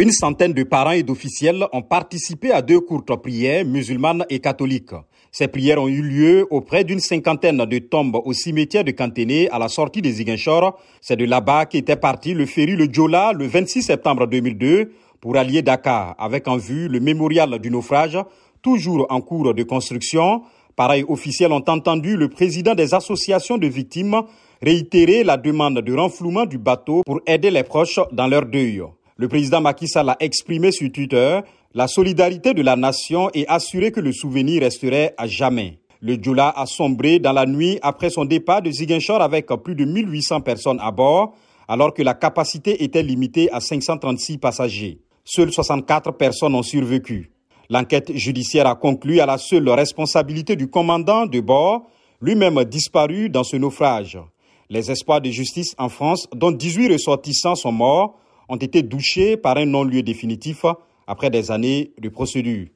Une centaine de parents et d'officiels ont participé à deux courtes prières musulmanes et catholiques. Ces prières ont eu lieu auprès d'une cinquantaine de tombes au cimetière de Canténé à la sortie des Ziguinchor. C'est de là-bas qu'était parti le ferry le Djola le 26 septembre 2002 pour allier Dakar avec en vue le mémorial du naufrage, toujours en cours de construction. Pareil officiels ont entendu le président des associations de victimes réitérer la demande de renflouement du bateau pour aider les proches dans leur deuil. Le président Macky Sall a exprimé sur Twitter la solidarité de la nation et assuré que le souvenir resterait à jamais. Le Djoula a sombré dans la nuit après son départ de Ziguinchor avec plus de 1800 personnes à bord, alors que la capacité était limitée à 536 passagers. Seules 64 personnes ont survécu. L'enquête judiciaire a conclu à la seule responsabilité du commandant de bord, lui-même disparu dans ce naufrage. Les espoirs de justice en France, dont 18 ressortissants sont morts, ont été douchés par un non-lieu définitif après des années de procédure.